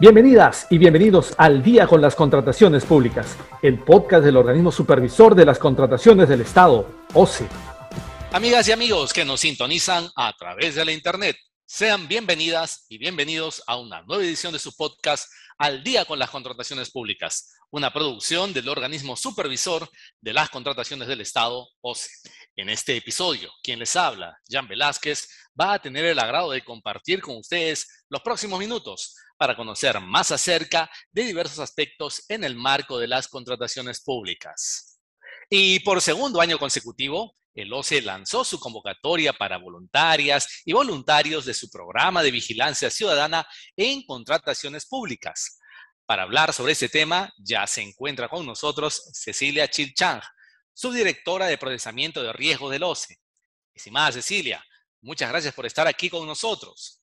Bienvenidas y bienvenidos al Día con las Contrataciones Públicas, el podcast del organismo supervisor de las contrataciones del Estado, OCE. Amigas y amigos que nos sintonizan a través de la Internet, sean bienvenidas y bienvenidos a una nueva edición de su podcast Al Día con las Contrataciones Públicas, una producción del organismo supervisor de las contrataciones del Estado, OCE. En este episodio, quien les habla, Jan Velázquez, va a tener el agrado de compartir con ustedes los próximos minutos para conocer más acerca de diversos aspectos en el marco de las contrataciones públicas. Y por segundo año consecutivo, el OCE lanzó su convocatoria para voluntarias y voluntarios de su programa de vigilancia ciudadana en contrataciones públicas. Para hablar sobre este tema, ya se encuentra con nosotros Cecilia Chilchang, subdirectora de procesamiento de riesgo del OCE. Estimada Cecilia, muchas gracias por estar aquí con nosotros.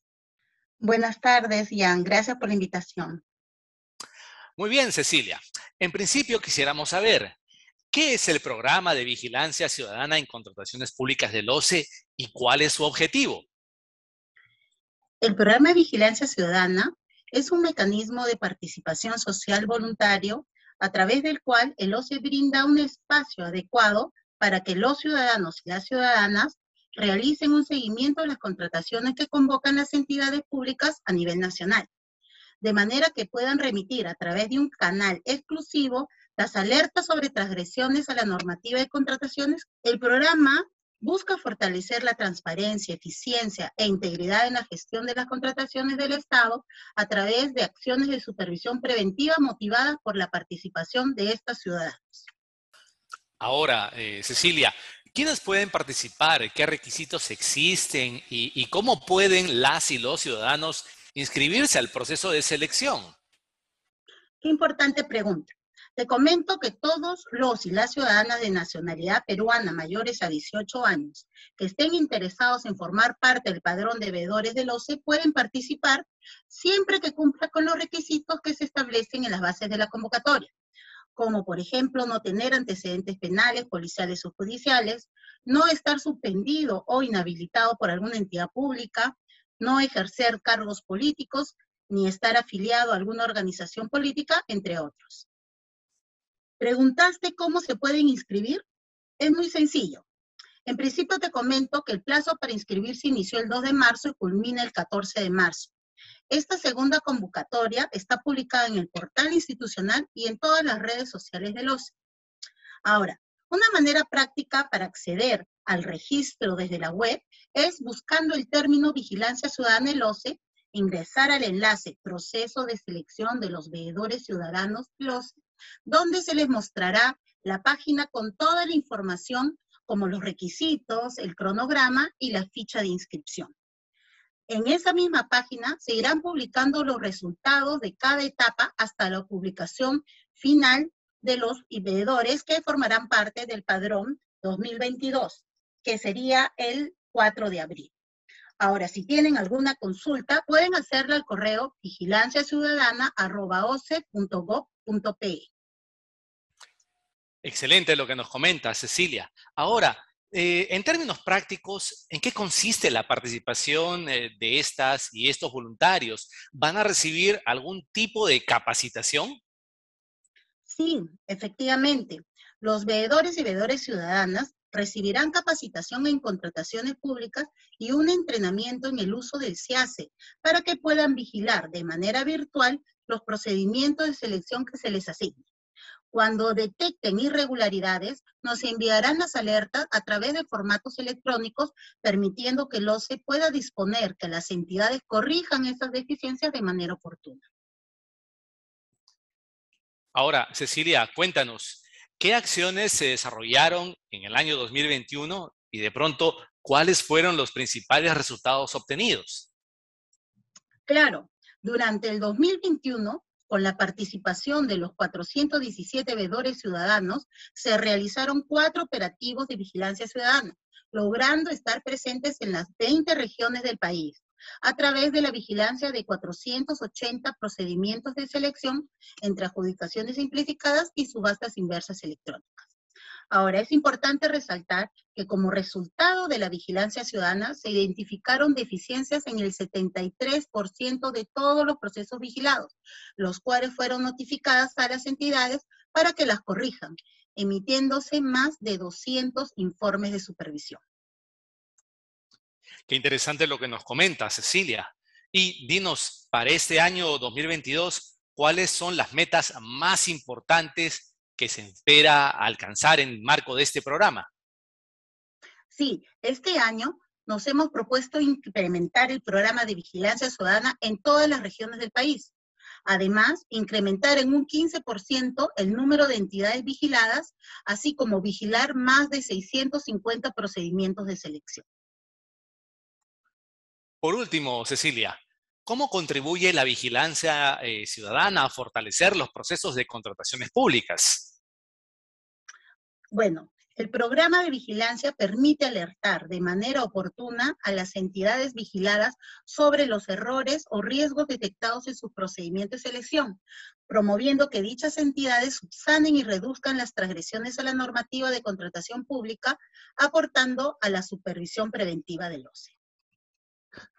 Buenas tardes, Ian. Gracias por la invitación. Muy bien, Cecilia. En principio quisiéramos saber, ¿qué es el programa de vigilancia ciudadana en contrataciones públicas del OCE y cuál es su objetivo? El programa de vigilancia ciudadana es un mecanismo de participación social voluntario a través del cual el OCE brinda un espacio adecuado para que los ciudadanos y las ciudadanas realicen un seguimiento de las contrataciones que convocan las entidades públicas a nivel nacional, de manera que puedan remitir a través de un canal exclusivo las alertas sobre transgresiones a la normativa de contrataciones. El programa busca fortalecer la transparencia, eficiencia e integridad en la gestión de las contrataciones del Estado a través de acciones de supervisión preventiva motivadas por la participación de estos ciudadanos. Ahora, eh, Cecilia, ¿Quiénes pueden participar? ¿Qué requisitos existen? ¿Y, cómo pueden las y los ciudadanos inscribirse al proceso de selección? Qué importante pregunta. Te comento que todos los y las ciudadanas de nacionalidad peruana mayores a 18 años que estén interesados en formar parte del padrón de veedores del OCE pueden participar siempre que cumpla con los requisitos que se establecen en las bases de la convocatoria como por ejemplo no tener antecedentes penales, policiales o judiciales, no estar suspendido o inhabilitado por alguna entidad pública, no ejercer cargos políticos, ni estar afiliado a alguna organización política, entre otros. ¿Preguntaste cómo se pueden inscribir? Es muy sencillo. En principio te comento que el plazo para inscribirse inició el 2 de marzo y culmina el 14 de marzo. Esta segunda convocatoria está publicada en el portal institucional y en todas las redes sociales del OCE. Ahora, una manera práctica para acceder al registro desde la web es buscando el término Vigilancia Ciudadana del OCE, ingresar al enlace Proceso de Selección de los Veedores Ciudadanos OCE, donde se les mostrará la página con toda la información como los requisitos, el cronograma y la ficha de inscripción. En esa misma página se irán publicando los resultados de cada etapa hasta la publicación final de los veedores que formarán parte del padrón 2022, que sería el 4 de abril. Ahora, si tienen alguna consulta, pueden hacerla al correo vigilanciaciudadana.oce.gov.pe. Excelente lo que nos comenta Cecilia. Ahora, eh, en términos prácticos, ¿en qué consiste la participación eh, de estas y estos voluntarios? ¿Van a recibir algún tipo de capacitación? Sí, efectivamente. Los veedores y veedores ciudadanas recibirán capacitación en contrataciones públicas y un entrenamiento en el uso del CIACE para que puedan vigilar de manera virtual los procedimientos de selección que se les asignen. Cuando detecten irregularidades, nos enviarán las alertas a través de formatos electrónicos, permitiendo que el OCE pueda disponer que las entidades corrijan esas deficiencias de manera oportuna. Ahora, Cecilia, cuéntanos, ¿qué acciones se desarrollaron en el año 2021 y de pronto, cuáles fueron los principales resultados obtenidos? Claro, durante el 2021 con la participación de los 417 veedores ciudadanos, se realizaron cuatro operativos de vigilancia ciudadana, logrando estar presentes en las 20 regiones del país, a través de la vigilancia de 480 procedimientos de selección entre adjudicaciones simplificadas y subastas inversas electrónicas. Ahora, es importante resaltar que como resultado de la vigilancia ciudadana se identificaron deficiencias en el 73% de todos los procesos vigilados, los cuales fueron notificadas a las entidades para que las corrijan, emitiéndose más de 200 informes de supervisión. Qué interesante lo que nos comenta Cecilia. Y dinos, para este año 2022, ¿cuáles son las metas más importantes que se espera alcanzar en el marco de este programa? Sí, este año nos hemos propuesto incrementar el programa de vigilancia ciudadana en todas las regiones del país. Además, incrementar en un 15% el número de entidades vigiladas, así como vigilar más de 650 procedimientos de selección. Por último, Cecilia, ¿cómo contribuye la vigilancia eh, ciudadana a fortalecer los procesos de contrataciones públicas? Bueno, el programa de vigilancia permite alertar de manera oportuna a las entidades vigiladas sobre los errores o riesgos detectados en sus procedimientos de selección, promoviendo que dichas entidades subsanen y reduzcan las transgresiones a la normativa de contratación pública, aportando a la supervisión preventiva del OCE.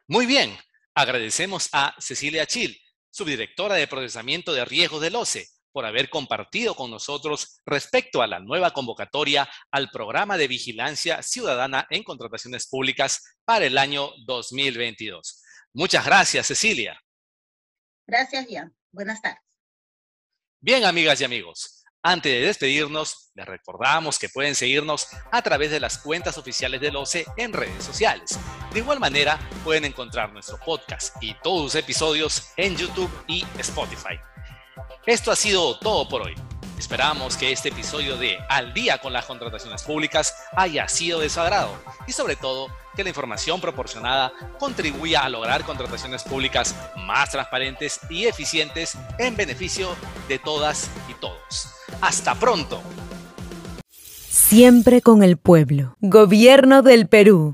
Muy bien, agradecemos a Cecilia Chil, subdirectora de procesamiento de riesgos del OCE por haber compartido con nosotros respecto a la nueva convocatoria al programa de vigilancia ciudadana en contrataciones públicas para el año 2022. Muchas gracias, Cecilia. Gracias, Ian. Buenas tardes. Bien, amigas y amigos. Antes de despedirnos, les recordamos que pueden seguirnos a través de las cuentas oficiales del OCE en redes sociales. De igual manera, pueden encontrar nuestro podcast y todos los episodios en YouTube y Spotify. Esto ha sido todo por hoy. Esperamos que este episodio de Al día con las contrataciones públicas haya sido de su agrado y sobre todo que la información proporcionada contribuya a lograr contrataciones públicas más transparentes y eficientes en beneficio de todas y todos. Hasta pronto. Siempre con el pueblo. Gobierno del Perú.